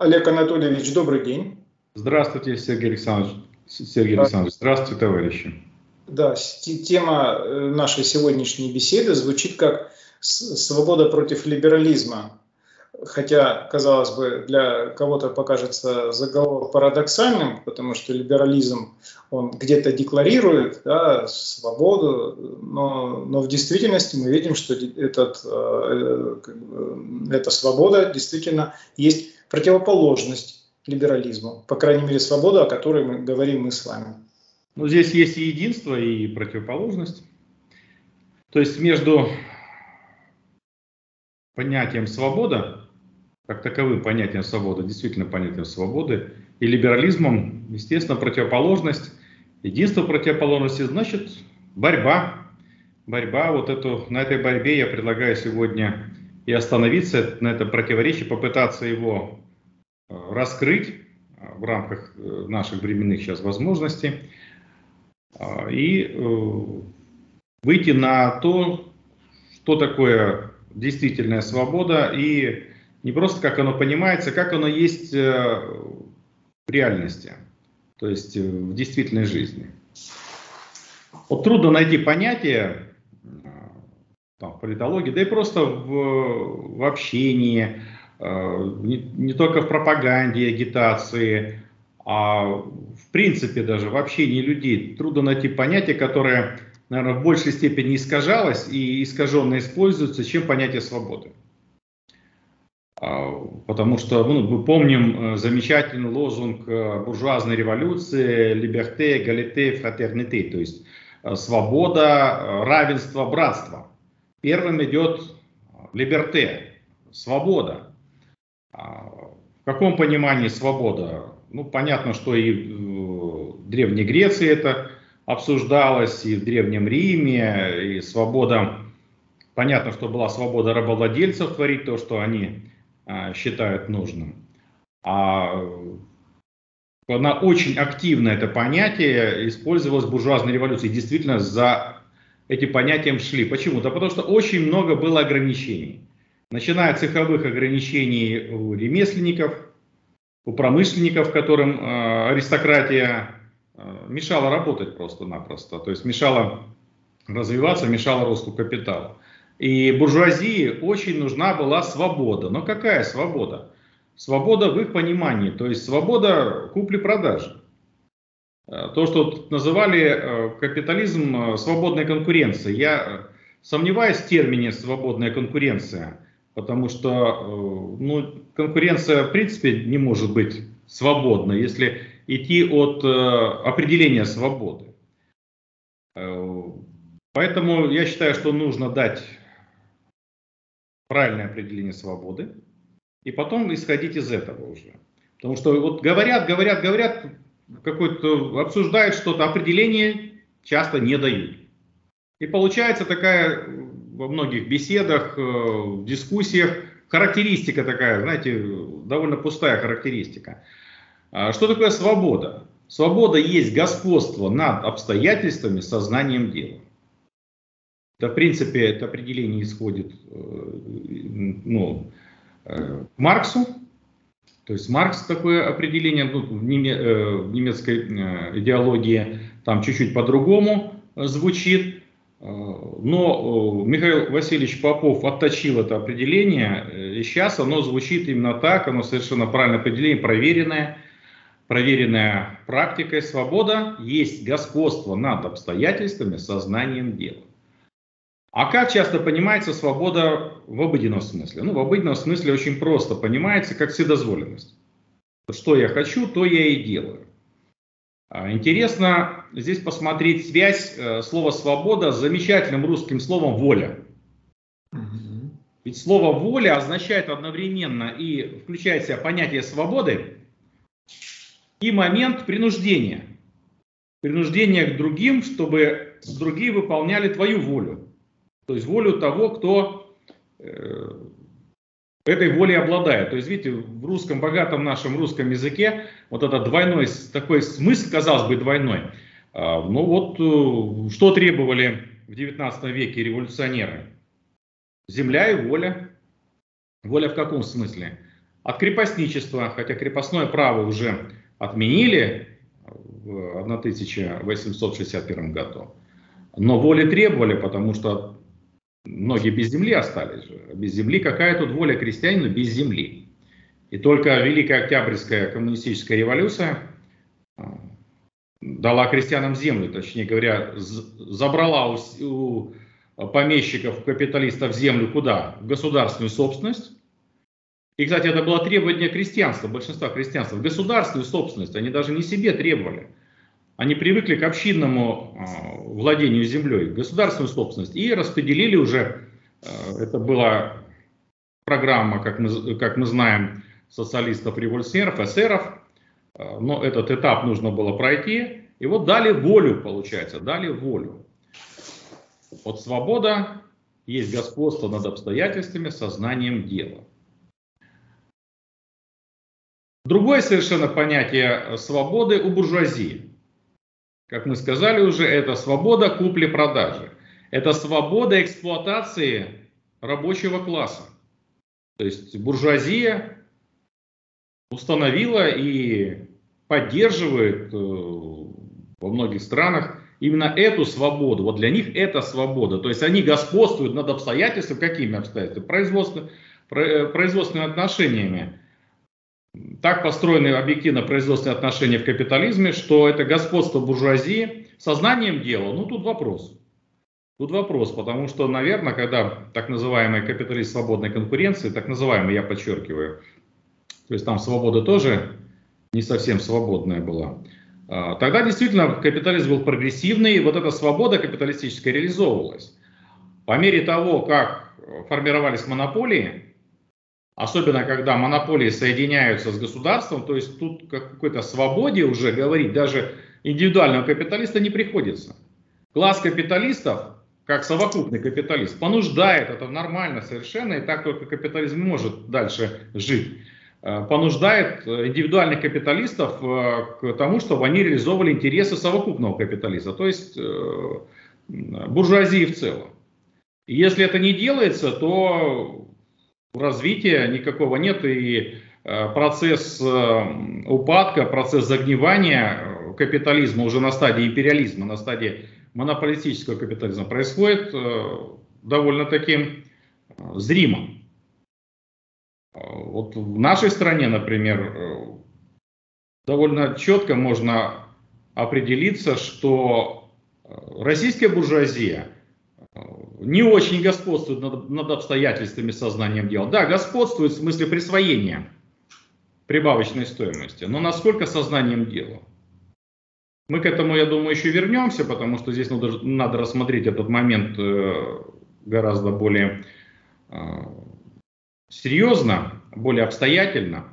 Олег Анатольевич, добрый день. Здравствуйте, Сергей Александрович. Сергей Александрович, здравствуйте, товарищи. Да, тема э, нашей сегодняшней беседы звучит как «Свобода против либерализма» хотя, казалось бы, для кого-то покажется заголовок парадоксальным, потому что либерализм, он где-то декларирует да, свободу, но, но в действительности мы видим, что этот, э, эта свобода действительно есть противоположность либерализму, по крайней мере, свобода, о которой мы говорим мы с вами. Ну, здесь есть и единство, и противоположность. То есть между понятием свобода как таковым понятием свободы, действительно понятием свободы, и либерализмом, естественно, противоположность. Единство противоположности значит борьба. Борьба, вот эту, на этой борьбе я предлагаю сегодня и остановиться на этом противоречии, попытаться его раскрыть э, в рамках э, наших временных сейчас возможностей и выйти на то, что такое действительная свобода и не просто как оно понимается, как оно есть э, в реальности, то есть э, в действительной жизни. Вот трудно найти понятие э, там, в политологии, да и просто в, в общении, не, не только в пропаганде, агитации, а в принципе даже в общении людей трудно найти понятие, которое, наверное, в большей степени искажалось и искаженно используется, чем понятие свободы. А, потому что ну, мы помним э, замечательный лозунг э, буржуазной революции «Liberté, égalité, fraternité», то есть э, свобода, равенство, братство. Первым идет «liberté», свобода. А, в каком понимании свобода? Ну, понятно, что и в Древней Греции это обсуждалось, и в Древнем Риме, и свобода, понятно, что была свобода рабовладельцев творить то, что они а, считают нужным. А она очень активно, это понятие, использовалось в буржуазной революции. Действительно, за этим понятием шли. Почему? Да потому что очень много было ограничений. Начиная от цеховых ограничений у ремесленников, у промышленников, которым э, аристократия э, мешала работать просто-напросто. То есть мешала развиваться, мешала росту капитала. И буржуазии очень нужна была свобода. Но какая свобода? Свобода в их понимании, то есть свобода купли-продажи. Э, то, что называли капитализм свободной конкуренцией. Я сомневаюсь в термине свободная конкуренция, потому что ну, конкуренция в принципе не может быть свободной, если идти от определения свободы. Поэтому я считаю, что нужно дать правильное определение свободы, и потом исходить из этого уже. Потому что вот говорят, говорят, говорят, какой-то обсуждают что-то, определение часто не дают. И получается такая во многих беседах, э, в дискуссиях характеристика такая, знаете, довольно пустая характеристика. А что такое свобода? Свобода есть господство над обстоятельствами, сознанием дела. Да, в принципе, это определение исходит э, ну, э, к Марксу. То есть Маркс такое определение ну, в, неме, в немецкой идеологии там чуть-чуть по-другому звучит. Но Михаил Васильевич Попов отточил это определение, и сейчас оно звучит именно так, оно совершенно правильное определение, проверенное, проверенная практикой. Свобода есть господство над обстоятельствами, сознанием дела. А как часто понимается свобода в обыденном смысле? Ну, в обыденном смысле очень просто понимается, как вседозволенность. Что я хочу, то я и делаю. А, интересно здесь посмотреть связь э, слова «свобода» с замечательным русским словом «воля». Ведь слово «воля» означает одновременно и включает в себя понятие свободы и момент принуждения. Принуждение к другим, чтобы другие выполняли твою волю. То есть волю того, кто э, этой волей обладает. То есть, видите, в русском, богатом нашем русском языке вот этот двойной, такой смысл, казалось бы, двойной. А, ну вот, э, что требовали в 19 веке революционеры? Земля и воля. Воля в каком смысле? от крепостничества, хотя крепостное право уже отменили в 1861 году, но воли требовали, потому что многие без земли остались же. Без земли какая тут воля крестьянина без земли? И только Великая Октябрьская коммунистическая революция а, дала крестьянам землю, точнее говоря, забрала у, у помещиков, капиталистов землю куда? В государственную собственность. И, кстати, это было требование крестьянства, большинства крестьянства, в государственную собственность. Они даже не себе требовали. Они привыкли к общинному э, владению землей, государственную собственность, и распределили уже, э, это была программа, как мы, как мы знаем, социалистов-революционеров, эсеров, э, но этот этап нужно было пройти, и вот дали волю, получается, дали волю. Вот свобода есть господство над обстоятельствами, сознанием дела. Другое совершенно понятие свободы у буржуазии. Как мы сказали уже, это свобода купли-продажи. Это свобода эксплуатации рабочего класса. То есть буржуазия установила и поддерживает э, во многих странах именно эту свободу. Вот для них это свобода. То есть они господствуют над обстоятельствами, какими обстоятельствами? Производственными, э, производственными отношениями. Так построены объективно производственные отношения в капитализме, что это господство буржуазии сознанием дела. Ну, тут вопрос. Тут вопрос, потому что, наверное, когда так называемый капиталист свободной конкуренции, так называемый, я подчеркиваю, то есть там свобода тоже не совсем свободная была, а, тогда действительно капитализм был прогрессивный, и вот эта свобода капиталистическая реализовывалась. По мере того, как формировались монополии, особенно когда монополии соединяются с государством, то есть тут как какой-то свободе уже говорить даже индивидуального капиталиста не приходится. Класс капиталистов, как совокупный капиталист, понуждает, это нормально совершенно, и так только капитализм может дальше жить. Э, понуждает э, индивидуальных капиталистов э, к тому, чтобы они реализовывали интересы совокупного капиталиста, то есть буржуазии в целом. Если это не делается, то развития никакого нет, и процесс упадка, процесс загнивания капитализма уже на стадии империализма, на стадии монополистического капитализма происходит довольно-таки зримо. Вот в нашей стране, например, э, довольно четко можно определиться, что э, российская буржуазия э, не очень господствует над, над обстоятельствами сознанием дела. Да, господствует в смысле присвоения прибавочной стоимости, но насколько сознанием дела? Мы к этому, я думаю, еще вернемся, потому что здесь надо, надо рассмотреть этот момент гораздо более серьезно, более обстоятельно.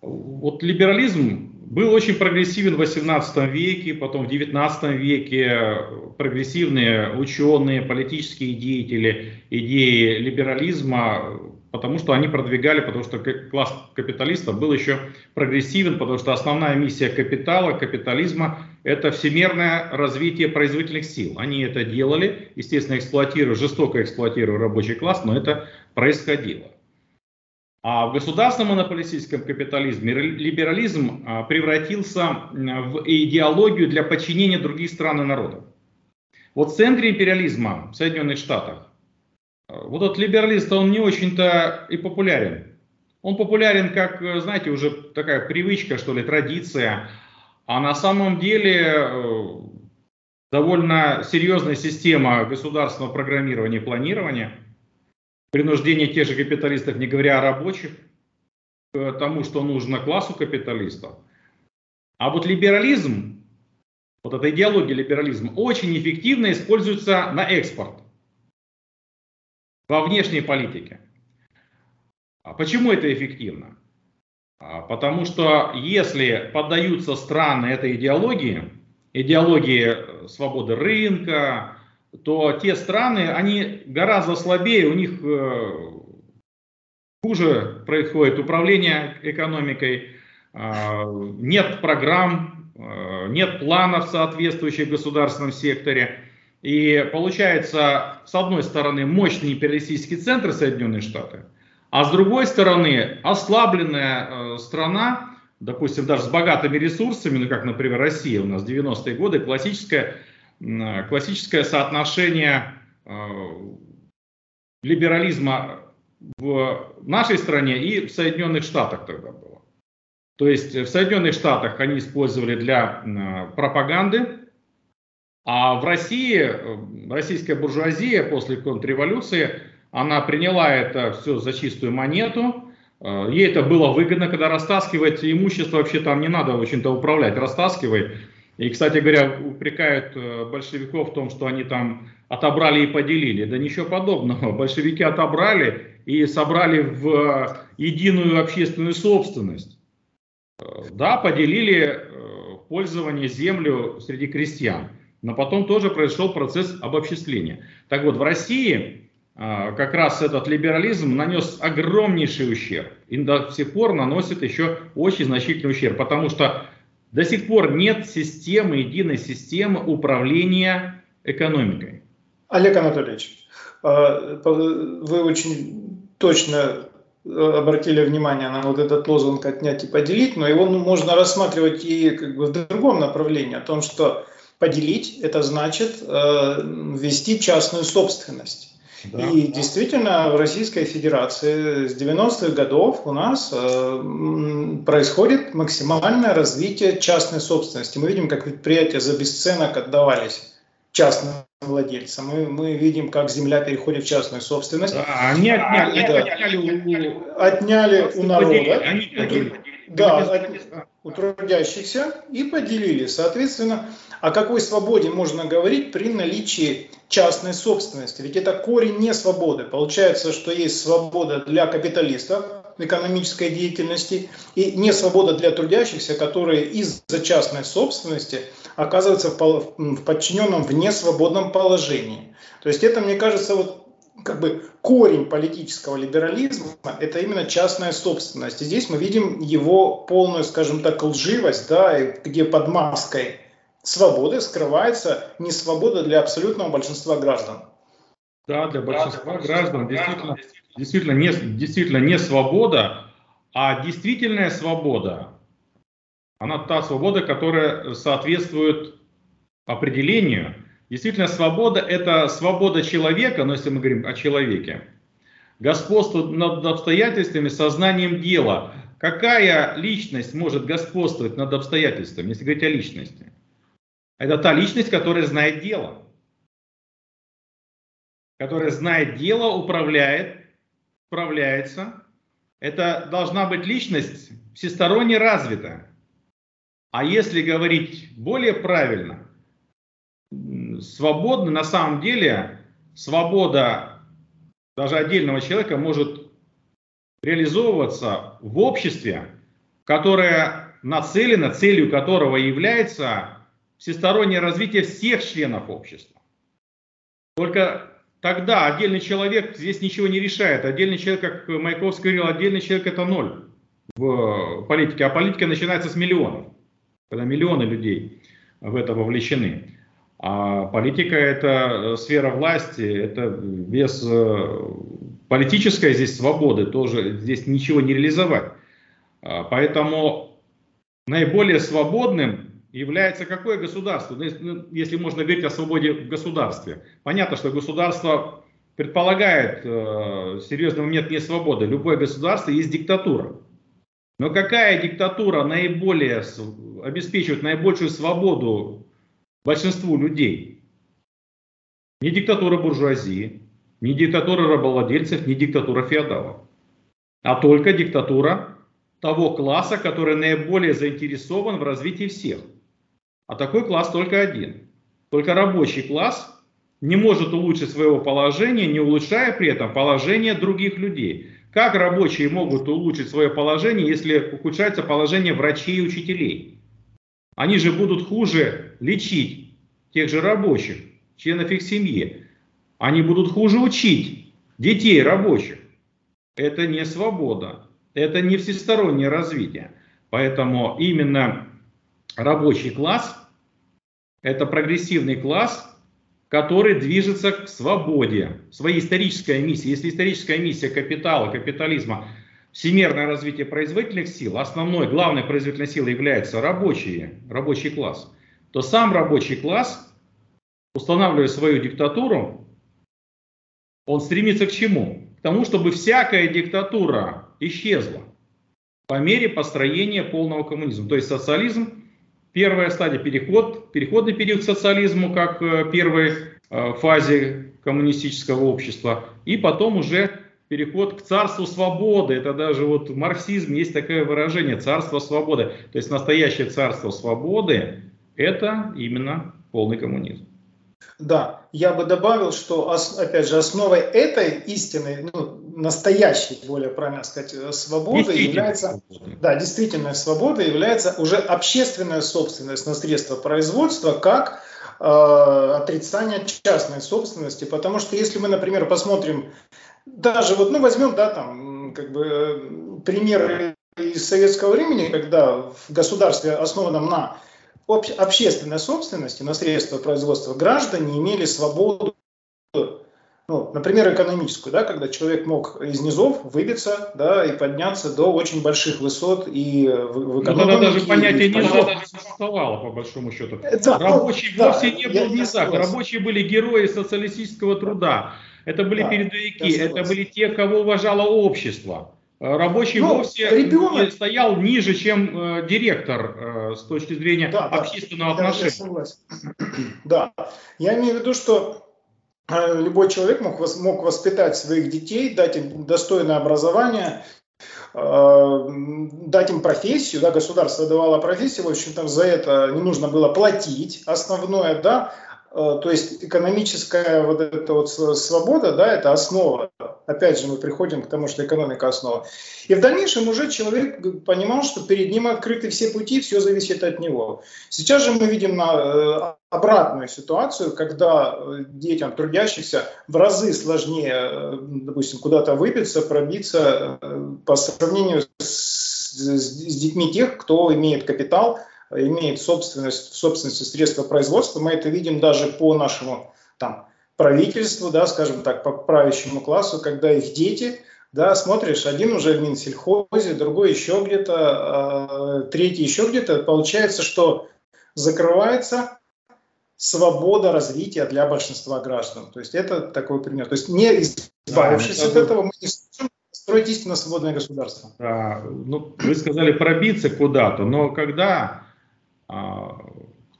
Вот либерализм был очень прогрессивен в 18 веке, потом в 19 веке прогрессивные ученые, политические деятели идеи либерализма потому что они продвигали, потому что класс капиталистов был еще прогрессивен, потому что основная миссия капитала, капитализма – это всемирное развитие производительных сил. Они это делали, естественно, эксплуатируя, жестоко эксплуатируя рабочий класс, но это происходило. А в государственном монополистическом капитализме либерализм а, превратился в идеологию для подчинения других стран и народов. Вот в центре империализма в Соединенных Штатах вот этот либералист, он не очень-то и популярен. Он популярен как, знаете, уже такая привычка, что ли, традиция. А на самом деле э, довольно серьезная система государственного программирования и планирования, принуждение тех же капиталистов, не говоря о рабочих, к тому, что нужно классу капиталистов. А вот либерализм, вот эта идеология либерализма, очень эффективно используется на экспорт во внешней политике. А почему это эффективно? А потому что если поддаются страны этой идеологии, идеологии свободы рынка, то те страны, они гораздо слабее, у них э, хуже происходит управление экономикой, а, нет программ, э, нет планов соответствующих в государственном секторе. И получается, с одной стороны, мощный империалистический центр Соединенные Штаты, а с другой стороны ослабленная э, страна, допустим, даже с богатыми ресурсами, ну как, например, Россия у нас 90-е годы, классическое, классическое соотношение э, либерализма в нашей стране и в Соединенных Штатах тогда было. То есть в Соединенных Штатах они использовали для э, пропаганды, а в России, э, российская буржуазия после контрреволюции, она приняла это все за чистую монету, э, Ей это было выгодно, когда растаскивать имущество, вообще там не надо очень-то управлять, растаскивай. И, кстати говоря, упрекают большевиков в том, что они там отобрали и поделили. Да ничего подобного. Большевики отобрали и собрали в единую общественную собственность. Да, поделили пользование землю среди крестьян но потом тоже произошел процесс обобществления. Так вот, в России как раз этот либерализм нанес огромнейший ущерб и до сих пор наносит еще очень значительный ущерб, потому что до сих пор нет системы, единой системы управления экономикой. Олег Анатольевич, а, вы очень точно обратили внимание на вот этот лозунг «отнять и поделить», но его можно рассматривать и как бы в другом направлении, о том, что Поделить – это значит э, ввести частную собственность. Да. И действительно, в Российской Федерации с 90-х годов у нас э, происходит максимальное развитие частной собственности. Мы видим, как предприятия за бесценок отдавались частным владельцам. Мы, мы видим, как земля переходит в частную собственность. Да, они отняли, да. отняли, у, отняли у народа. Они, они, да, от, у трудящихся и поделили. Соответственно, о какой свободе можно говорить при наличии частной собственности? Ведь это корень не свободы. Получается, что есть свобода для капиталистов экономической деятельности и не свобода для трудящихся, которые из-за частной собственности оказываются в подчиненном в несвободном положении. То есть это, мне кажется, вот как бы корень политического либерализма – это именно частная собственность. И здесь мы видим его полную, скажем так, лживость, да, где под маской свободы скрывается не свобода для абсолютного большинства граждан. Да, для большинства да, граждан действительно, действительно, не, действительно не свобода, а действительная свобода. Она та свобода, которая соответствует определению. Действительно, свобода – это свобода человека, но если мы говорим о человеке, господство над обстоятельствами, сознанием дела. Какая личность может господствовать над обстоятельствами, если говорить о личности? Это та личность, которая знает дело. Которая знает дело, управляет, управляется. Это должна быть личность всесторонне развитая. А если говорить более правильно, свободно на самом деле свобода даже отдельного человека может реализовываться в обществе, которое нацелено, целью которого является всестороннее развитие всех членов общества. Только тогда отдельный человек здесь ничего не решает. Отдельный человек, как Маяковский говорил, отдельный человек это ноль в политике. А политика начинается с миллионов, когда миллионы людей в это вовлечены. А политика это сфера власти, это без э, политической здесь свободы тоже здесь ничего не реализовать. А, поэтому наиболее свободным является какое государство? Ну, ну, если можно говорить о свободе в государстве. Понятно, что государство предполагает э, серьезный момент не свободы. Любое государство есть диктатура. Но какая диктатура наиболее обеспечивает наибольшую свободу большинству людей? Не диктатура буржуазии, не диктатура рабовладельцев, не диктатура феодалов, а только диктатура того класса, который наиболее заинтересован в развитии всех. А такой класс только один. Только рабочий класс не может улучшить своего положения, не улучшая при этом положение других людей. Как рабочие могут улучшить свое положение, если ухудшается положение врачей и учителей? Они же будут хуже лечить тех же рабочих, членов их семьи. Они будут хуже учить детей рабочих. Это не свобода, это не всестороннее развитие. Поэтому именно рабочий класс – это прогрессивный класс, который движется к свободе, своей исторической миссии. Если историческая миссия капитала, капитализма, всемирное развитие производительных сил, основной, главной производительной силой является рабочие, рабочий класс, то сам рабочий класс, устанавливая свою диктатуру, он стремится к чему? К тому, чтобы всякая диктатура исчезла по мере построения полного коммунизма. То есть социализм Первая стадия переход, переходный период к социализму, как э, первой э, фазе коммунистического общества, и потом уже переход к царству свободы. Это даже вот в марксизме есть такое выражение царство свободы. То есть настоящее царство свободы это именно полный коммунизм. Да, я бы добавил, что, опять же, основой этой истины, ну, настоящей, более правильно сказать, э, свободы является, свобода. да, действительная свобода является уже общественная собственность на средства производства, как э, отрицание частной собственности, потому что если мы, например, посмотрим, даже вот, ну, возьмем, да, там, как бы, примеры из советского времени, когда в государстве, основанном на общественной собственности на средства производства граждане имели свободу, ну, например, экономическую, да, когда человек мог из низов выбиться да, и подняться до очень больших высот и в, в экономике. Ну, тогда даже понятие низов не существовало, по большому счету. Да, Рабочий да, вовсе не был низах. Рабочие были герои социалистического труда. Это были да, передовики, это были те, кого уважало общество. Э, рабочий ну, вовсе ребенок... стоял ниже, чем э, директор э, с точки зрения да, общественного да, отношения. Да, я имею в виду, что э, любой человек мог, мог воспитать своих детей, дать им достойное образование, э, дать им профессию, да, государство давало профессию, в общем, там за это не нужно было платить, основное, да, то есть экономическая вот эта вот свобода, да, это основа. Опять же, мы приходим к тому, что экономика основа. И в дальнейшем уже человек понимал, что перед ним открыты все пути, все зависит от него. Сейчас же мы видим на, э, обратную ситуацию, когда э, детям трудящихся в разы сложнее, допустим, куда-то выбиться, пробиться по сравнению с, с детьми тех, кто имеет капитал, имеет собственность, в собственности средства производства. Мы это видим даже по нашему там, правительству, да, скажем так, по правящему классу, когда их дети, да, смотришь, один уже в Минсельхозе, другой еще где-то, э, третий еще где-то. Получается, что закрывается свобода развития для большинства граждан. То есть это такой пример. То есть не избавившись да, от этого, мы не сможем строить истинно свободное государство. Да, ну, вы сказали пробиться куда-то, но когда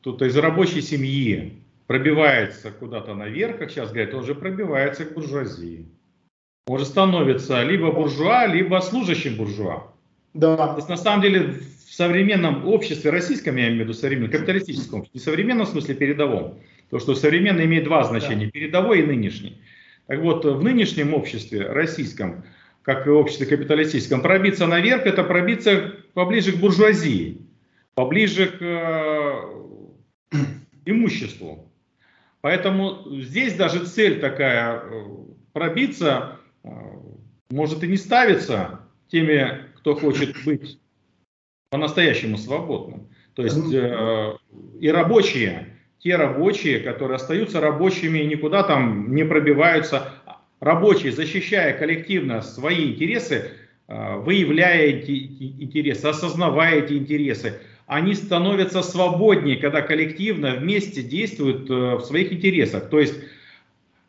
кто-то из рабочей семьи пробивается куда-то наверх, как сейчас говорят, он же пробивается к буржуазии. Он же становится либо буржуа, либо служащим буржуа. Да. То есть на самом деле в современном обществе, российском я имею в виду современном, капиталистическом, не современном смысле передовом, то что современный имеет два значения, да. передовой и нынешний. Так вот, в нынешнем обществе, российском, как и обществе капиталистическом, пробиться наверх, это пробиться поближе к буржуазии поближе к э, имуществу. Поэтому здесь даже цель такая э, пробиться э, может и не ставиться теми, кто хочет быть по-настоящему свободным. То есть и рабочие, те рабочие, которые остаются рабочими и никуда там не пробиваются, рабочие, защищая коллективно свои интересы, выявляя эти интересы, осознавая эти интересы, они становятся свободнее, когда коллективно вместе действуют э, в своих интересах. То есть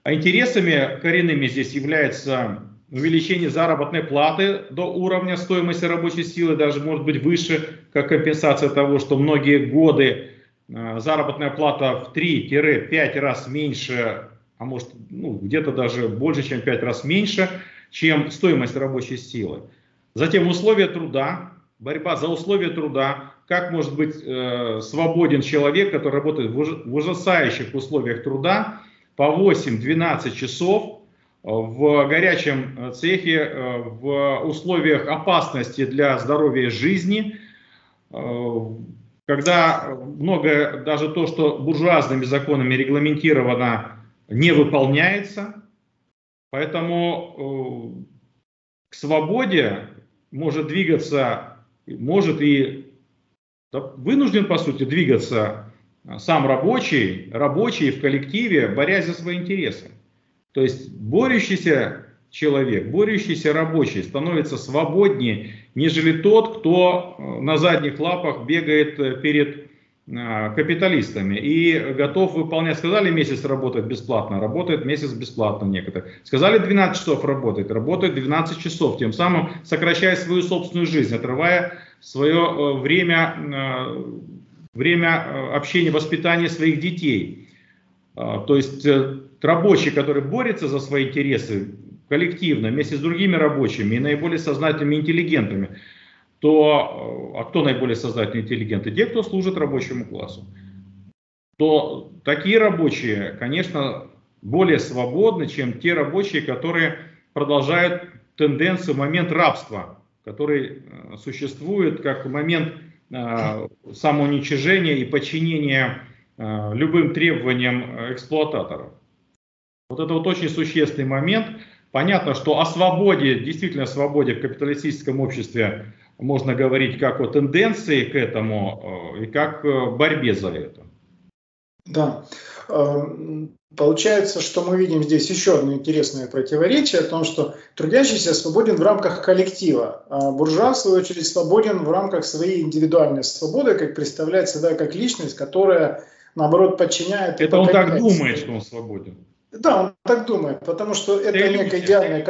интересами коренными здесь является увеличение заработной платы до уровня стоимости рабочей силы, даже может быть выше, как компенсация того, что многие годы э, заработная плата в 3-5 раз меньше, а может ну, где-то даже больше, чем 5 раз меньше, чем стоимость рабочей силы. Затем условия труда, борьба за условия труда, как может быть э, свободен человек, который работает в, уж, в ужасающих условиях труда по 8-12 часов э, в горячем э, цехе, э, в условиях опасности для здоровья и жизни, когда многое, даже то, что буржуазными законами регламентировано, не выполняется. Поэтому к свободе может двигаться, может и вынужден, по сути, двигаться сам рабочий, рабочий в коллективе, борясь за свои интересы. То есть борющийся человек, борющийся рабочий становится свободнее, нежели тот, кто э, на задних лапах бегает э, перед э, капиталистами и готов выполнять. Сказали месяц работать бесплатно, работает месяц бесплатно некоторые. Сказали 12 часов работать, работает 12 часов, тем самым сокращая свою собственную жизнь, отрывая свое время, время общения, воспитания своих детей. То есть рабочий, который борется за свои интересы, коллективно, вместе с другими рабочими и наиболее сознательными интеллигентами, то, э, а кто наиболее сознательные интеллигенты? Те, кто служит рабочему классу. То такие рабочие, конечно, более свободны, чем те рабочие, которые продолжают тенденцию, момент рабства, который э, существует как момент э, самоуничижения и подчинения любым требованиям эксплуататоров. Вот это вот очень существенный момент – Понятно, что о свободе, действительно о свободе в капиталистическом обществе можно говорить как о тенденции к этому э, и как о борьбе за это. Да. Эм, получается, что мы видим здесь еще одно интересное противоречие о том, что трудящийся свободен в рамках коллектива, а буржуа, в свою очередь, свободен в рамках своей индивидуальной свободы, как представляет себя как личность, которая, наоборот, подчиняет... Это он так думает, что он свободен. Да, он так думает, потому что это некая идеальная,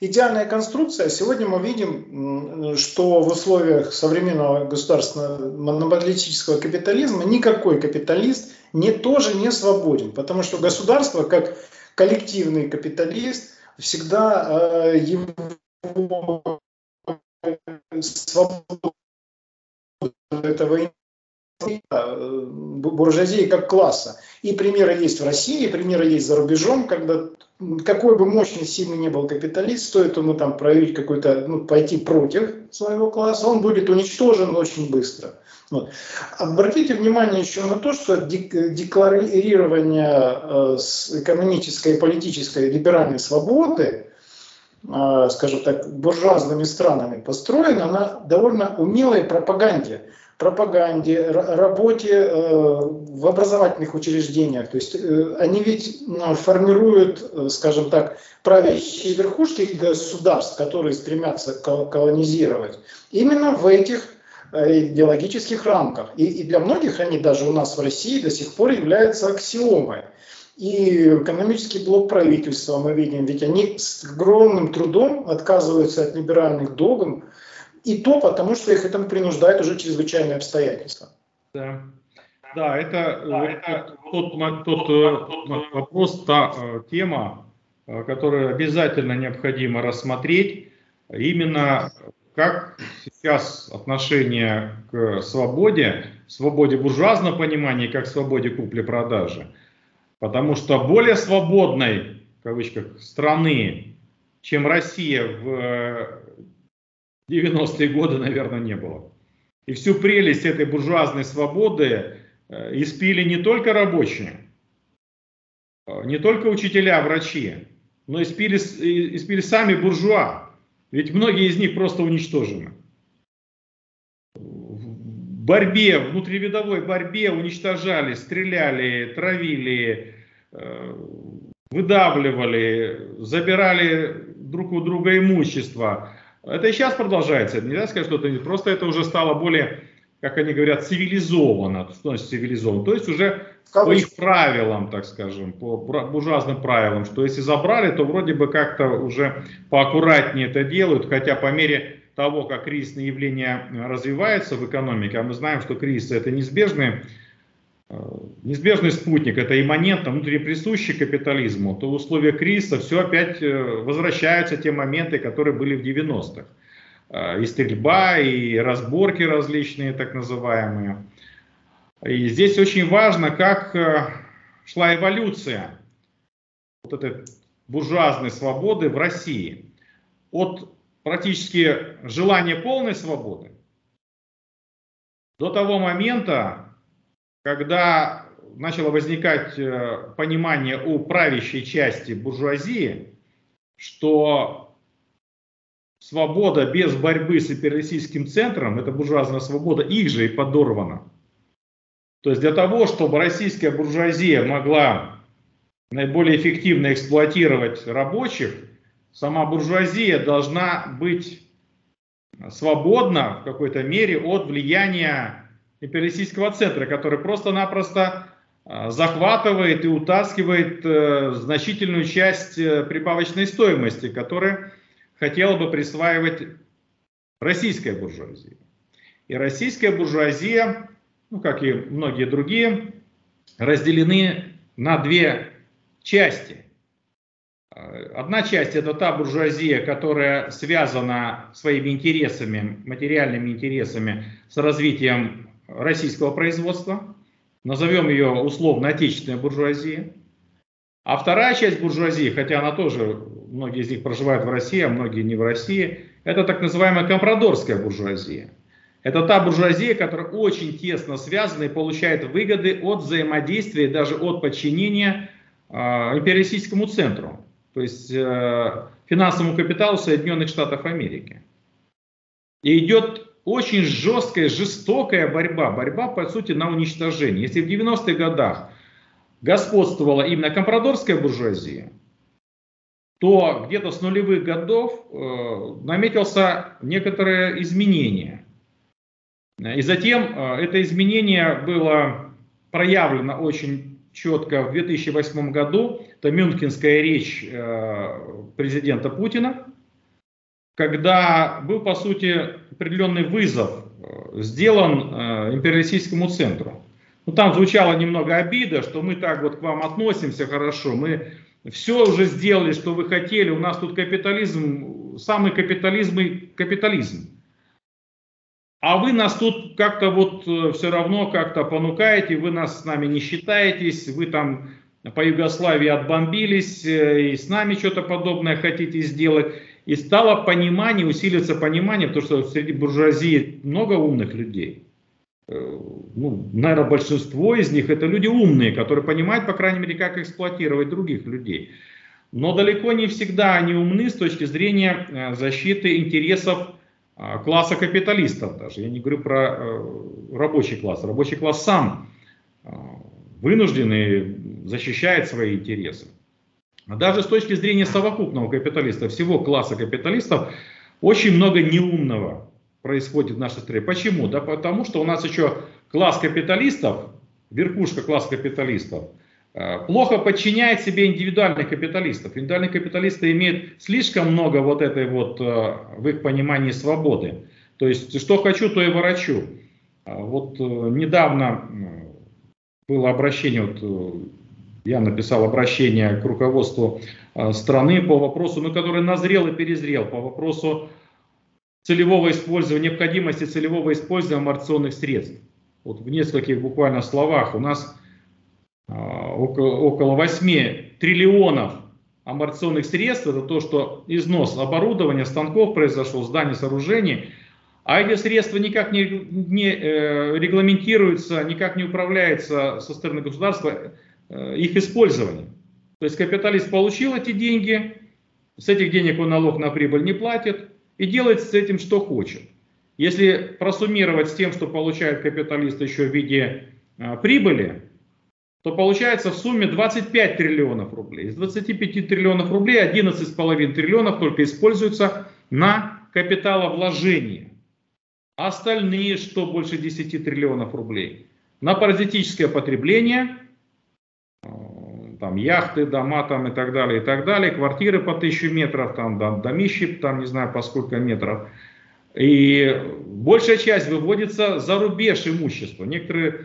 идеальная конструкция. Сегодня мы видим, что в условиях современного государственного монополитического капитализма никакой капиталист не, тоже не свободен, потому что государство, как коллективный капиталист, всегда э, его свободу этого Э, буржуазии как класса. И примеры есть в России, примеры есть за рубежом, когда какой бы мощный, сильный не был капиталист, стоит ему там проявить какой-то, ну, пойти против своего класса, он будет уничтожен очень быстро. Вот. Обратите внимание еще на то, что декларирование э, экономической и политической либеральной свободы, э, скажем так, буржуазными странами построена на довольно умелой пропаганде пропаганде, работе э, в образовательных учреждениях. То есть они ведь формируют, скажем так, правящие верхушки государств, которые стремятся колонизировать, именно в этих идеологических рамках. И, и для многих они даже у нас в России до сих пор являются аксиомой. И экономический блок правительства мы видим, ведь они с огромным трудом отказываются от либеральных догм, и то потому, что их этому принуждают уже чрезвычайные обстоятельства. Да. Да, это, да, это тот, тот, тот, тот вопрос, та э, тема, э, которую обязательно необходимо рассмотреть, именно как сейчас отношение к свободе, свободе буржуазного понимания, как свободе купли-продажи. Потому что более свободной, в кавычках, страны, чем Россия в 90-е годы, наверное, не было. И всю прелесть этой буржуазной свободы э, испили не только рабочие, э, не только учителя, врачи, но испили, испили сами буржуа. Ведь многие из них просто уничтожены. В борьбе, внутривидовой борьбе уничтожали, стреляли, травили, э, выдавливали, забирали друг у друга имущество, это и сейчас продолжается. Нельзя сказать, что это не просто это уже стало более, как они говорят, цивилизованно. Что значит цивилизованно? То есть уже по их правилам, так скажем, по буржуазным правилам, что если забрали, то вроде бы как-то уже поаккуратнее это делают, хотя по мере того, как кризисные явления развиваются в экономике, а мы знаем, что кризисы это неизбежные Э, неизбежный спутник, это имманентно, внутренне присущий капитализму, то в условиях кризиса все опять э, возвращаются те моменты, которые были в 90-х. Э, и стрельба, и разборки различные, так называемые. И здесь очень важно, как шла эволюция вот этой буржуазной свободы в России. От практически желания полной свободы до того момента, когда начало возникать э, понимание у правящей части буржуазии, что свобода без борьбы с империалистическим центром, это буржуазная свобода, их же и подорвана. То есть для того, чтобы российская буржуазия могла наиболее эффективно эксплуатировать рабочих, сама буржуазия должна быть свободна в какой-то мере от влияния империалистического центра, который просто-напросто а, захватывает и утаскивает э, значительную часть э, прибавочной стоимости, которая хотела бы присваивать российская буржуазия. И российская буржуазия, ну, как и многие другие, разделены на две части. Одна часть это та буржуазия, которая связана своими интересами, материальными интересами с развитием российского производства. Назовем ее условно отечественная буржуазия. А вторая часть буржуазии, хотя она тоже, многие из них проживают в России, а многие не в России, это так называемая компрадорская буржуазия. Это та буржуазия, которая очень тесно связана и получает выгоды от взаимодействия, даже от подчинения э, империалистическому центру, то есть э, финансовому капиталу Соединенных Штатов Америки. И идет очень жесткая, жестокая борьба, борьба по сути на уничтожение. Если в 90-х годах господствовала именно компрадорская буржуазия, то где-то с нулевых годов э, наметился некоторое изменение. И затем э, это изменение было проявлено очень четко в 2008 году. Это Мюнхенская речь э, президента Путина, когда был, по сути, определенный вызов сделан империалистическому центру. Ну, там звучало немного обида, что мы так вот к вам относимся хорошо, мы все уже сделали, что вы хотели, у нас тут капитализм, самый капитализм и капитализм. А вы нас тут как-то вот э, все равно как-то понукаете, вы нас с нами не считаетесь, вы там по Югославии отбомбились и с нами что-то подобное хотите сделать. И стало понимание, усилиться понимание, потому что среди буржуазии много умных людей. Э, ну, наверное, большинство из них это люди умные, которые понимают, по крайней мере, как эксплуатировать других людей. Но далеко не всегда они умны с точки зрения э, защиты интересов э, класса капиталистов даже. Я не говорю про рабочий класс. Рабочий класс сам вынужден и защищает свои интересы. А даже с точки зрения совокупного капиталиста, всего класса капиталистов, очень много неумного происходит в нашей стране. Почему? Да потому что у нас еще класс капиталистов, верхушка класса капиталистов, э, плохо подчиняет себе индивидуальных капиталистов. Индивидуальные капиталисты имеют слишком много вот этой вот, э, в их понимании, свободы. То есть, что хочу, то и ворочу. А вот э, недавно было обращение, вот, я написал обращение к руководству страны по вопросу, ну, который назрел и перезрел, по вопросу целевого использования, необходимости целевого использования амортизационных средств. Вот в нескольких буквально словах у нас э, около, около 8 триллионов амортизационных средств, это то, что износ оборудования, станков произошел, зданий, сооружений, а эти средства никак не, не э, регламентируются, никак не управляются со стороны государства Э, их использования. То есть капиталист получил эти деньги, с этих денег он налог на прибыль не платит и делает с этим что хочет. Если просуммировать с тем, что получает капиталист еще в виде а, прибыли, то получается в сумме 25 триллионов рублей. Из 25 триллионов рублей 11,5 триллионов только используются на капиталовложение. Остальные, что больше 10 триллионов рублей, на паразитическое потребление – там яхты, дома там и так далее, и так далее, квартиры по тысячу метров, там домищи, там не знаю по сколько метров. И большая часть выводится за рубеж имущества. Некоторые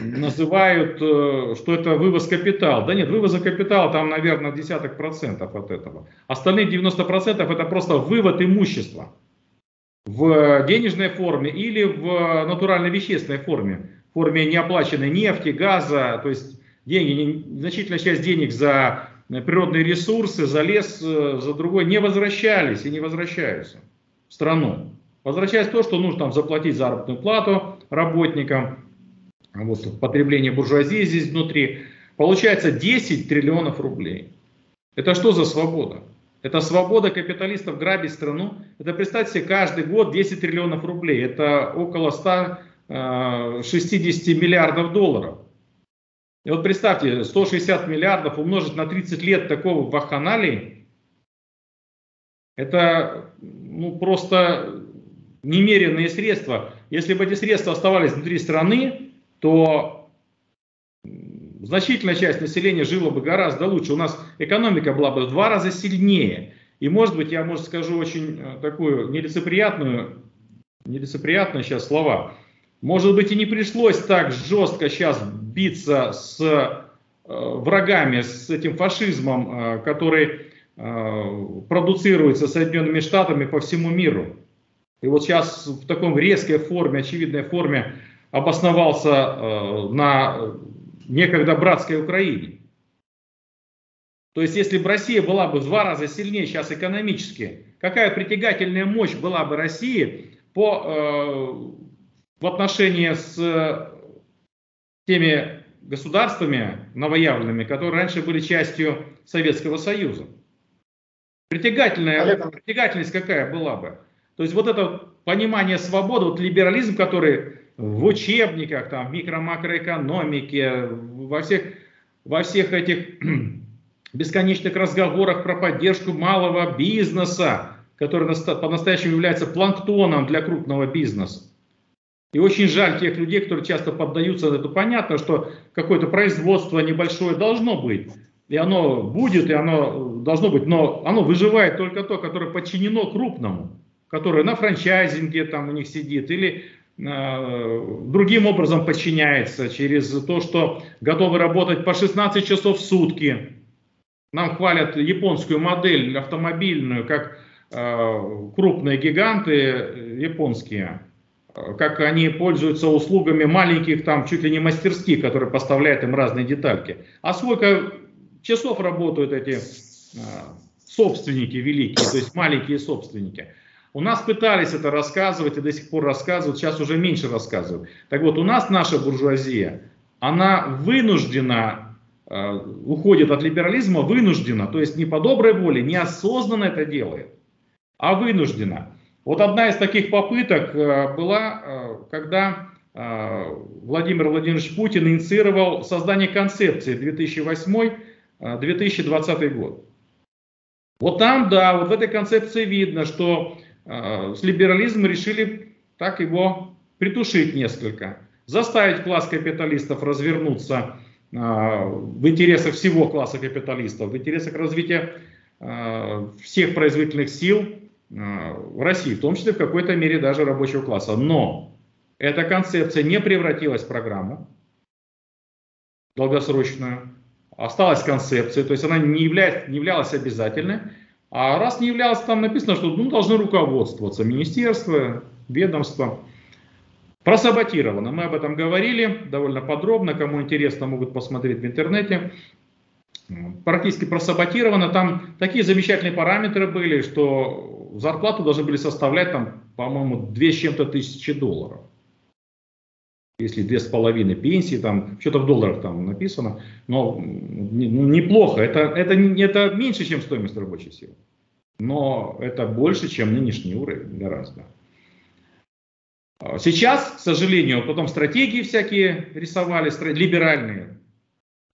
называют, э, что это вывоз капитала. Да нет, вывоза капитала там, наверное, десяток процентов от этого. Остальные 90 процентов это просто вывод имущества в денежной форме или в натурально-вещественной форме, в форме неоплаченной нефти, газа, то есть деньги, значительная часть денег за э, природные ресурсы, за лес, э, за другой не возвращались и не возвращаются в страну. Возвращается то, что нужно там заплатить заработную плату работникам, вот потребление буржуазии здесь внутри. Получается 10 триллионов рублей. Это что за свобода? Это свобода капиталистов грабить страну. Это представьте себе каждый год 10 триллионов рублей. Это около 100 60 миллиардов долларов. И вот представьте, 160 миллиардов умножить на 30 лет такого вахханалии, это ну, просто немеренные средства. Если бы эти средства оставались внутри страны, то значительная часть населения жила бы гораздо лучше. У нас экономика была бы в два раза сильнее. И может быть, я, может, скажу очень э, такую нелицеприятную, нелицеприятную сейчас слова. Может быть, и не пришлось так жестко сейчас биться с э, врагами, с этим фашизмом, э, который э, продуцируется Соединенными Штатами по всему миру. И вот сейчас в таком резкой форме, очевидной форме обосновался на некогда братской Украине. То есть, если бы Россия была бы в два раза сильнее сейчас экономически, какая притягательная мощь была бы России по в отношении с э, теми государствами новоявленными, которые раньше были частью Советского Союза. Притягательная, Олег... притягательность какая была бы? То есть вот это понимание свободы, вот либерализм, который в учебниках, там, в микро-макроэкономике, во всех, во всех этих бесконечных разговорах про поддержку малого бизнеса, который по-настоящему является планктоном для крупного бизнеса. И очень жаль тех людей, которые часто поддаются это. Понятно, что какое-то производство небольшое должно быть. И оно будет, и оно должно быть. Но оно выживает только то, которое подчинено крупному. Которое на франчайзинге там у них сидит. Или э, другим образом подчиняется. Через то, что готовы работать по 16 часов в сутки. Нам хвалят японскую модель автомобильную, как э, крупные гиганты японские как они пользуются услугами маленьких там чуть ли не мастерских, которые поставляют им разные детальки. А сколько часов работают эти а, собственники великие, то есть маленькие собственники. У нас пытались это рассказывать и до сих пор рассказывают, сейчас уже меньше рассказывают. Так вот, у нас наша буржуазия, она вынуждена, э, уходит от либерализма, вынуждена, то есть не по доброй воле, неосознанно это делает, а вынуждена. Вот одна из таких попыток э, была, э, когда э, Владимир Владимирович Путин инициировал создание концепции 2008-2020 год. Вот там, да, вот в этой концепции видно, что с либерализмом решили так его притушить несколько, заставить класс капиталистов развернуться в интересах всего класса капиталистов, в интересах развития всех производительных сил, в России, в том числе в какой-то мере даже рабочего класса. Но эта концепция не превратилась в программу долгосрочную, осталась концепция, то есть она не, является, не являлась обязательной, а раз не являлась, там написано, что ну, должны руководствоваться министерство, ведомство. Просаботировано, мы об этом говорили довольно подробно, кому интересно, могут посмотреть в интернете практически просаботировано. Там такие замечательные параметры были, что зарплату должны были составлять, там, по-моему, 2 с чем-то тысячи долларов. Если две с половиной пенсии, там что-то в долларах там написано, но ну, неплохо. Это, это, это меньше, чем стоимость рабочей силы. Но это больше, чем нынешний уровень, гораздо. Сейчас, к сожалению, потом стратегии всякие рисовали, либеральные,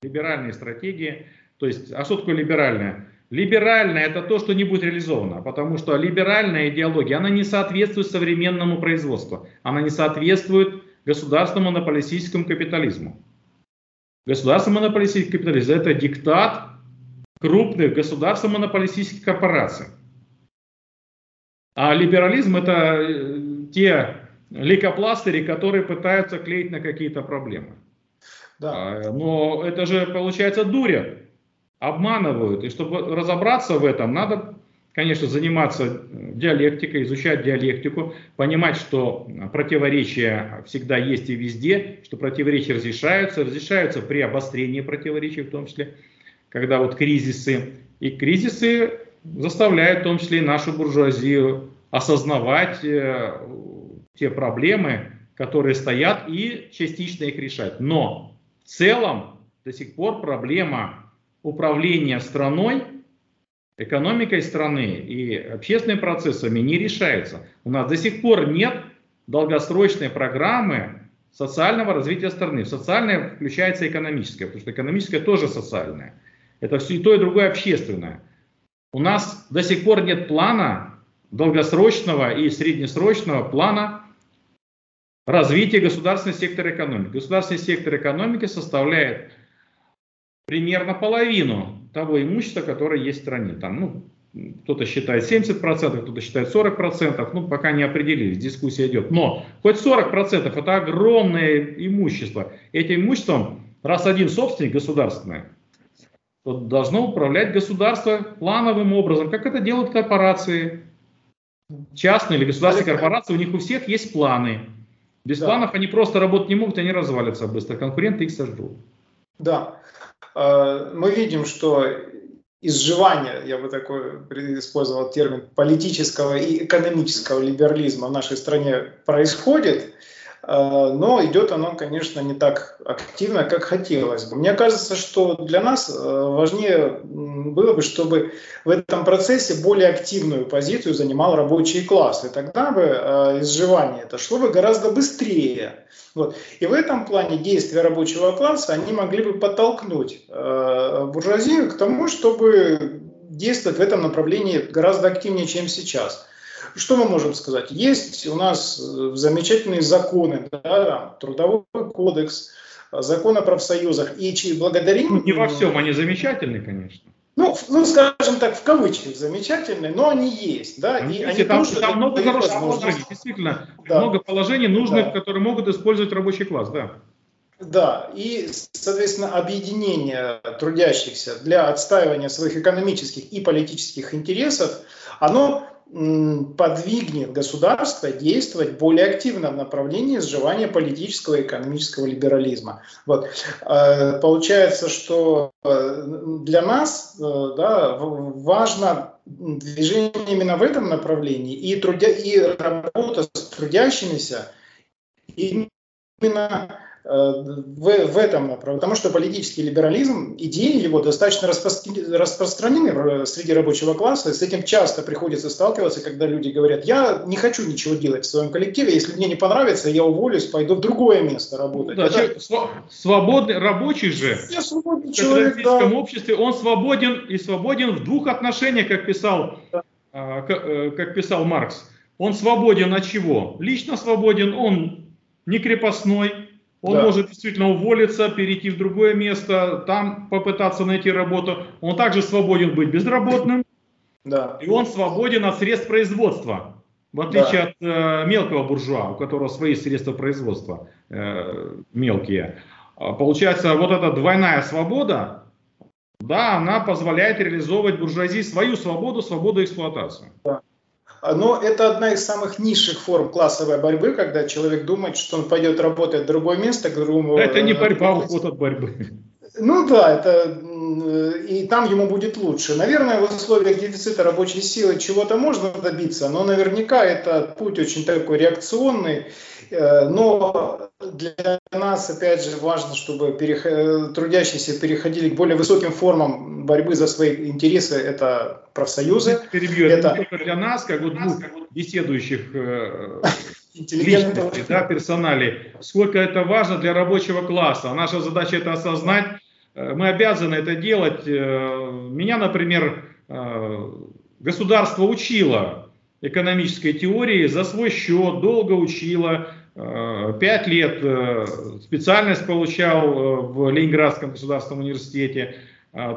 либеральные стратегии – то есть, а что такое либеральное? Либеральное это то, что не будет реализовано, потому что либеральная идеология, она не соответствует современному производству, она не соответствует государственному монополистическому капитализму. Государственный монополистический капитализм это диктат крупных государственных монополистических корпораций. А либерализм это э, те лейкопластыри, которые пытаются клеить на какие-то проблемы. Да. А, но это же получается дуря обманывают. И чтобы разобраться в этом, надо, конечно, заниматься э, диалектикой, изучать диалектику, понимать, что противоречия всегда есть и везде, что противоречия разрешаются, разрешаются при обострении противоречий в том числе, когда вот кризисы. И кризисы заставляют в том числе и нашу буржуазию осознавать э, те проблемы, которые стоят, и частично их решать. Но в целом до сих пор проблема управление страной, экономикой страны и общественными процессами не решается. У нас до сих пор нет долгосрочные программы социального развития страны. Социальное включается экономическое, потому что экономическое тоже социальное. Это все и то, и другое общественное. У нас до сих пор нет плана долгосрочного и среднесрочного плана развития государственного сектора экономики. Государственный сектор экономики составляет примерно половину того имущества, которое есть в стране. Там, ну, кто-то считает 70%, кто-то считает 40%, ну, пока не определились, дискуссия идет. Но хоть 40% это огромное имущество. Этим имуществом, раз один собственник государственный, то должно управлять государство плановым образом, как это делают корпорации. Частные или государственные корпорации, у них у всех есть планы. Без да. планов они просто работать не могут, они развалятся быстро. Конкуренты их сожрут. Да. А, мы видим, что изживание, я бы такой использовал термин, политического и экономического либерализма в нашей стране происходит. Э, но идет оно, конечно, не так активно, как хотелось бы. Мне кажется, что для нас э, важнее было бы, чтобы в этом процессе более активную позицию занимал рабочий класс. И тогда бы э, изживание это шло бы гораздо быстрее. Вот. И в этом плане действия рабочего класса, они могли бы подтолкнуть буржуазию к тому, чтобы действовать в этом направлении гораздо активнее, чем сейчас. Что мы можем сказать? Есть у нас э, замечательные законы, да, трудовой кодекс, закон о профсоюзах. И благодарим... Ну, не во всем они замечательные, конечно. Ну, ну, скажем так, в кавычках замечательные, но они есть, да, они и они там, тоже там много хороших положений, действительно, да. много положений нужных, да. которые могут использовать рабочий класс, да. Да, и, соответственно, объединение трудящихся для отстаивания своих экономических и политических интересов, оно подвигнет государство действовать более активно в направлении сживания политического и экономического либерализма. Вот. Э, получается, что э, для нас э, да, важно движение именно в этом направлении и, трудя, и работа с трудящимися именно в, в этом направлении, потому что политический либерализм, идеи его достаточно распространены среди рабочего класса, с этим часто приходится сталкиваться, когда люди говорят, я не хочу ничего делать в своем коллективе, если мне не понравится, я уволюсь, пойду в другое место работать. Да, Это... Свободный рабочий же я свободный человек, в да. обществе, он свободен и свободен в двух отношениях, как писал, да. Э, как писал Маркс. Он свободен от чего? Лично свободен, он не крепостной, он да. может действительно уволиться, перейти в другое место, там попытаться найти работу. Он также свободен быть безработным. Да. И он свободен от средств производства. В отличие да. от э, мелкого буржуа, у которого свои средства производства э, мелкие. А получается, вот эта двойная свобода, да, она позволяет реализовывать буржуазии свою свободу, свободу эксплуатации. Да. Но это одна из самых низших форм классовой борьбы, когда человек думает, что он пойдет работать в другое место, к другому... Это не борьба, а уход от борьбы. Ну да, это и там ему будет лучше. Наверное, в условиях дефицита рабочей силы чего-то можно добиться, но наверняка это путь очень такой реакционный. Э, но для нас, опять же, важно, чтобы перех... трудящиеся переходили к более высоким формам борьбы за свои интересы. Это профсоюзы. Перебью. Это, это для нас, как вот двух беседующих э, личностей, да, персоналей, сколько это важно для рабочего класса. Наша задача это осознать. Э, мы обязаны это делать. Меня, например, государство учило экономической теории за свой счет, долго учило, Э, пять лет э, специальность получал э, в Ленинградском государственном университете,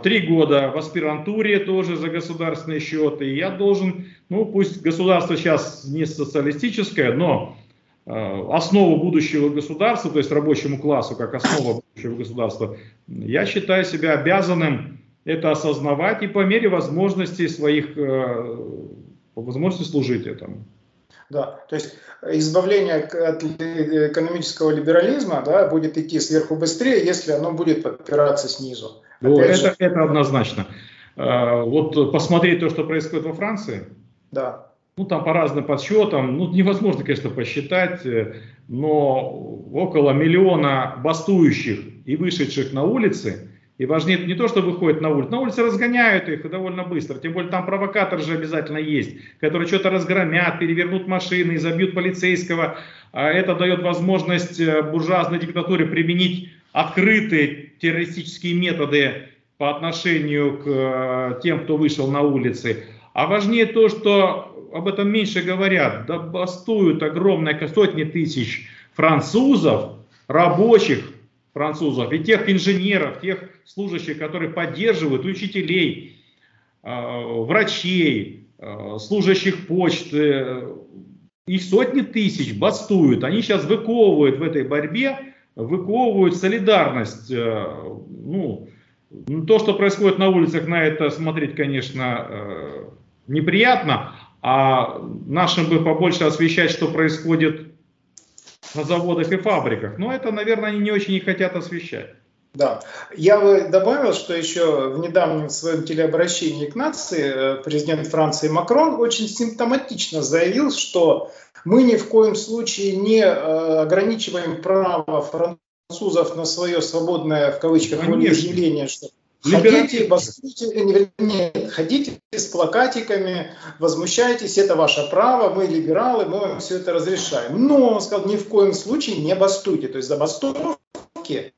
три года в аспирантуре тоже за государственные счеты. И я должен, ну пусть государство сейчас не социалистическое, но основу будущего государства, то есть рабочему классу как основа будущего государства, я считаю себя обязанным это осознавать и по мере возможностей своих, по возможности служить этому. Да, то есть избавление от экономического либерализма да, будет идти сверху быстрее, если оно будет подпираться снизу. Ну, это, же... это однозначно. А, вот посмотреть то, что происходит во Франции. Да. Ну, там по разным подсчетам, ну, невозможно, конечно, посчитать, но около миллиона бастующих и вышедших на улицы И важнее не то, что выходят на улицу. На улице разгоняют их довольно быстро. Тем более там провокаторы же обязательно есть, которые что-то разгромят, перевернут машины, забьют полицейского. А это дает возможность э, буржуазной диктатуре применить открытые террористические методы по отношению к э, тем, кто вышел на улицы. А важнее то, что об этом меньше говорят. Да бастуют огромное сотни тысяч французов, рабочих, французов, и тех инженеров, тех служащих, которые поддерживают, учителей, э, врачей, э, служащих почты, их сотни тысяч бастуют, они сейчас выковывают в этой борьбе, выковывают солидарность. Э, ну, то, что происходит на улицах, на это смотреть, конечно, неприятно, а нашим бы побольше освещать, что происходит на заводах и фабриках. Но это, наверное, они не очень и хотят освещать. Да. Я бы добавил, что еще в недавнем своем телеобращении к нации э, президент Франции Макрон очень симптоматично заявил, что мы ни в коем случае не э, ограничиваем право французов на свое свободное, в кавычках, волеизъявление, что Ходите, бастуйте, э, нет, ходите с плакатиками, возмущайтесь, это ваше право, мы либералы, мы вам все это разрешаем. Но он сказал, ни в коем случае не бастуйте. То есть забастовки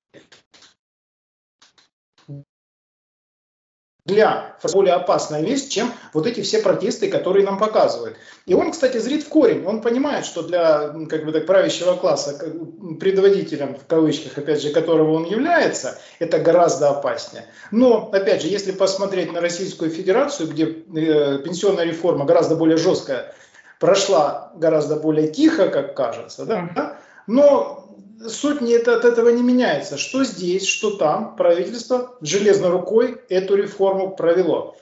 для более опасная вещь, чем вот эти все протесты, которые нам показывают. И он, кстати, зрит в корень. Он понимает, что для как бы так, правящего класса, предводителем, в кавычках, опять же, которого он является, это гораздо опаснее. Но, опять же, если посмотреть на Российскую Федерацию, где э, пенсионная реформа гораздо более жесткая, прошла гораздо более тихо, как кажется, да, но суть не это, от этого не меняется. Что здесь, что там, правительство железной рукой эту реформу провело.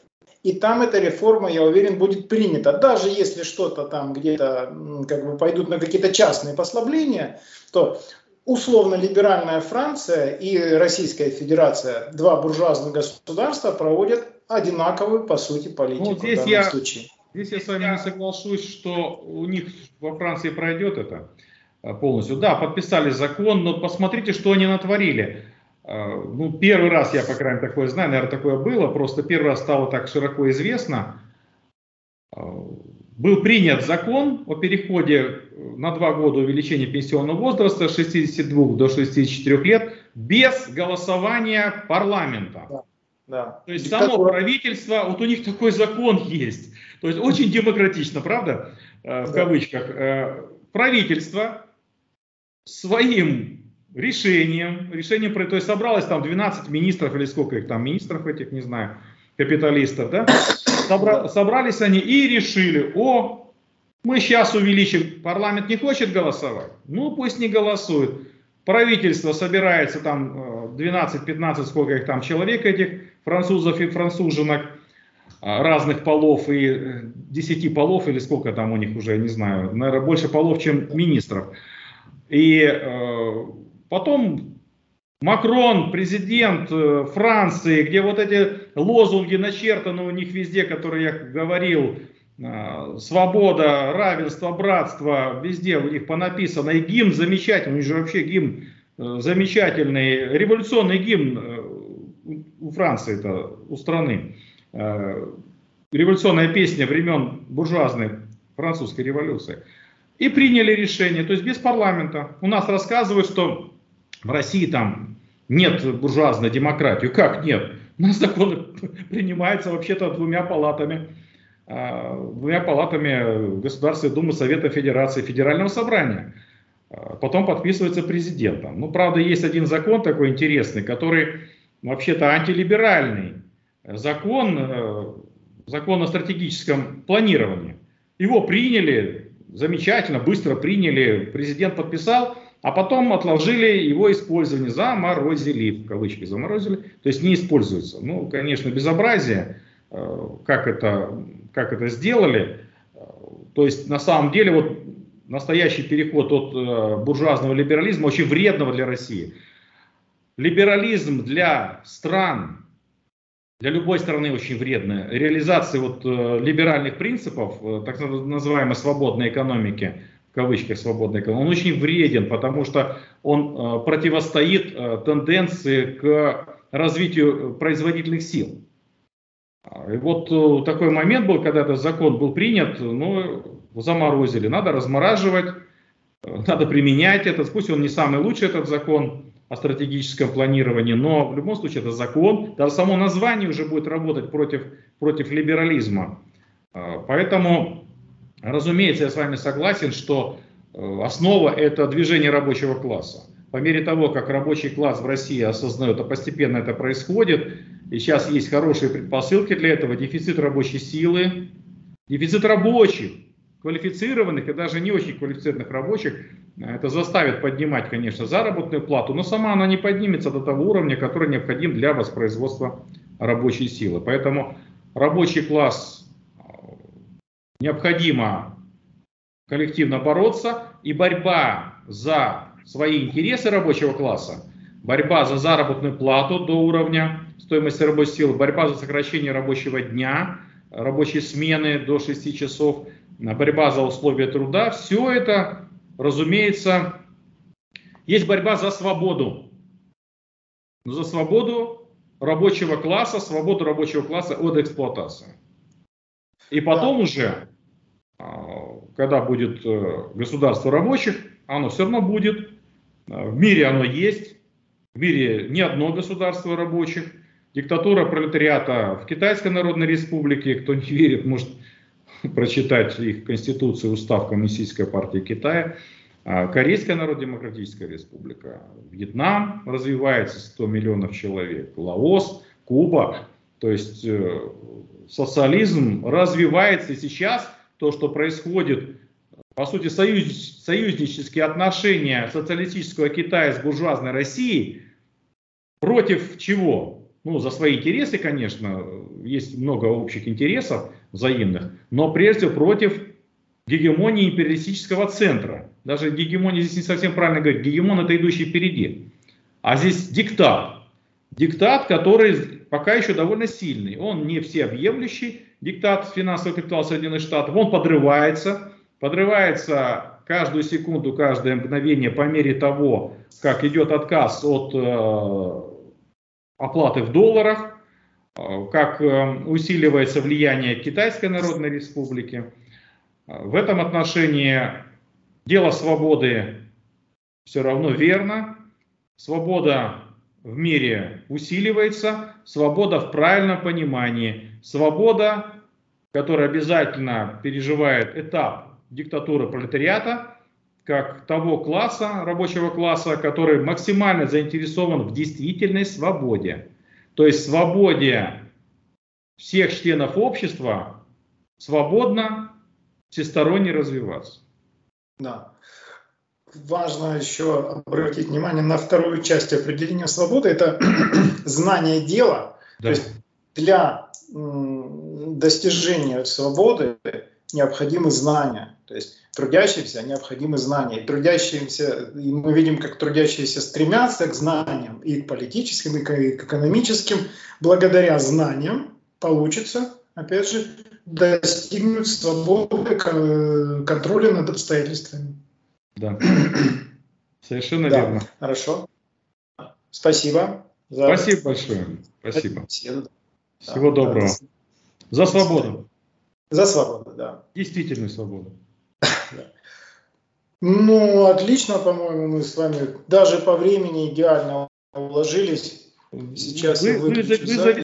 И там эта реформа, я уверен, будет принята. Даже если что-то там где-то как бы пойдут на какие-то частные послабления, то условно либеральная Франция и Российская Федерация, два буржуазных государства, проводят одинаковую, по сути, политику ну, здесь в данном я, случае. Здесь я с вами не соглашусь, что у них во Франции пройдет это. Э, полностью. Да, подписали закон, но посмотрите, что они натворили. Э, ну, первый раз я, по крайней мере, такое знаю, наверное, такое было, просто первый раз стало так широко известно. Э, был принят закон о переходе на два года увеличения пенсионного возраста с 62 до 64 лет без голосования парламента. Да, да. То есть само правительство, вот у них такой закон есть. То есть очень демократично, правда, в да. кавычках. Правительство своим решением, решением, то есть собралось там 12 министров или сколько их там, министров этих, не знаю, капиталистов, да, Собра, собрались они и решили, о, мы сейчас увеличим, парламент не хочет голосовать, ну пусть не голосует. Правительство собирается там 12-15, э, сколько их там человек этих, французов и француженок, э, разных полов и 10 э, полов или сколько там у них уже, не знаю, наверное, больше полов, чем министров. И э, потом Макрон, президент э, Франции, где вот эти лозунги начертаны у них везде, которые я говорил, э, свобода, равенство, братство, везде у них понаписано. И гимн замечательный, у них же вообще гимн э, замечательный, революционный гимн у Франции, это у страны. Революционная песня времен буржуазной французской революции. И приняли решение, то есть без парламента. У нас рассказывают, что в России там нет буржуазной демократии. Как нет? У нас законы принимаются вообще-то двумя палатами. А, двумя палатами Государственной Думы Совета Федерации Федерального Собрания. А, потом подписывается президентом. Ну, правда, есть один закон такой интересный, который вообще-то антилиберальный. Закон, э, закон о стратегическом планировании. Его приняли, замечательно, быстро приняли, президент подписал, а потом отложили его использование, заморозили, в кавычки заморозили, то есть не используется. Ну, конечно, безобразие, э, как это, как это сделали. То есть на самом деле вот настоящий переход от э, буржуазного либерализма очень вредного для России. Либерализм для стран, для любой страны очень вредная. Реализация вот э, либеральных принципов, э, так называемой свободной экономики, в кавычках свободной экономики, он очень вреден, потому что он э, противостоит тенденции к развитию производительных сил. И вот такой момент был, когда этот закон был принят, ну, заморозили. Надо размораживать, надо применять этот. Пусть он не самый лучший, этот закон о стратегическом планировании, но в любом случае это закон. Даже само название уже будет работать против, против либерализма. Э, поэтому, разумеется, я с вами согласен, что основа это движение рабочего класса. По мере того, как рабочий класс в России осознает, а постепенно это происходит, и сейчас есть хорошие предпосылки для этого, дефицит рабочей силы, дефицит рабочих, квалифицированных и даже не очень квалифицированных рабочих, это заставит поднимать, конечно, заработную плату, но сама она не поднимется до того уровня, который необходим для воспроизводства рабочей силы. Поэтому рабочий класс необходимо коллективно бороться, и борьба за свои интересы рабочего класса, борьба за заработную плату до уровня стоимости рабочей силы, борьба за сокращение рабочего дня, рабочей смены до 6 часов, борьба за условия труда, все это, разумеется, есть борьба за свободу. За свободу рабочего класса, свободу рабочего класса от эксплуатации. И потом да. уже, а, когда будет э, государство рабочих, оно все равно будет, а, в мире оно есть, в мире не одно государство рабочих, Диктатура пролетариата в Китайской Народной Республике. Кто не верит, может прочитать их конституцию, устав Коммунистической партии Китая. А Корейская Народно-Демократическая Республика, Вьетнам развивается 100 миллионов человек, Лаос, Куба. То есть э, социализм развивается и сейчас то, что происходит, по сути, союз, союзнические отношения социалистического Китая с буржуазной Россией, против чего? Ну, за свои интересы, конечно, есть много общих интересов взаимных, но прежде всего против гегемонии империалистического центра. Даже гегемония здесь не совсем правильно говорить, гегемон это идущий впереди. А здесь диктат. Диктат, который пока еще довольно сильный. Он не всеобъемлющий диктат финансового капитала Соединенных Штатов. Он подрывается, подрывается каждую секунду, каждое мгновение по мере того, как идет отказ от э, оплаты в долларах, э, как э, усиливается влияние Китайской Народной Республики. Э, в этом отношении дело свободы все равно верно. Свобода в мире усиливается, свобода в правильном понимании, свобода, которая обязательно переживает этап диктатуры пролетариата, как того класса, рабочего класса, который максимально заинтересован в действительной свободе. То есть свободе всех членов общества свободно, всесторонне развиваться. Да. Важно еще обратить внимание на вторую часть определения свободы. Это знание дела. Да. То есть для достижения свободы необходимы знания. То есть трудящимся необходимы знания. И трудящимся, и мы видим, как трудящиеся стремятся к знаниям и к политическим, и к экономическим. Благодаря знаниям получится, опять же, достигнуть свободы контроля над обстоятельствами. Да. Совершенно да. верно. Хорошо. Спасибо. За... Спасибо большое. Спасибо. Всего да, доброго. Да. За свободу. За свободу, да. Действительно свободу. Ну, отлично, по-моему, мы с вами даже по времени идеально уложились. Сейчас вы, вы, вы,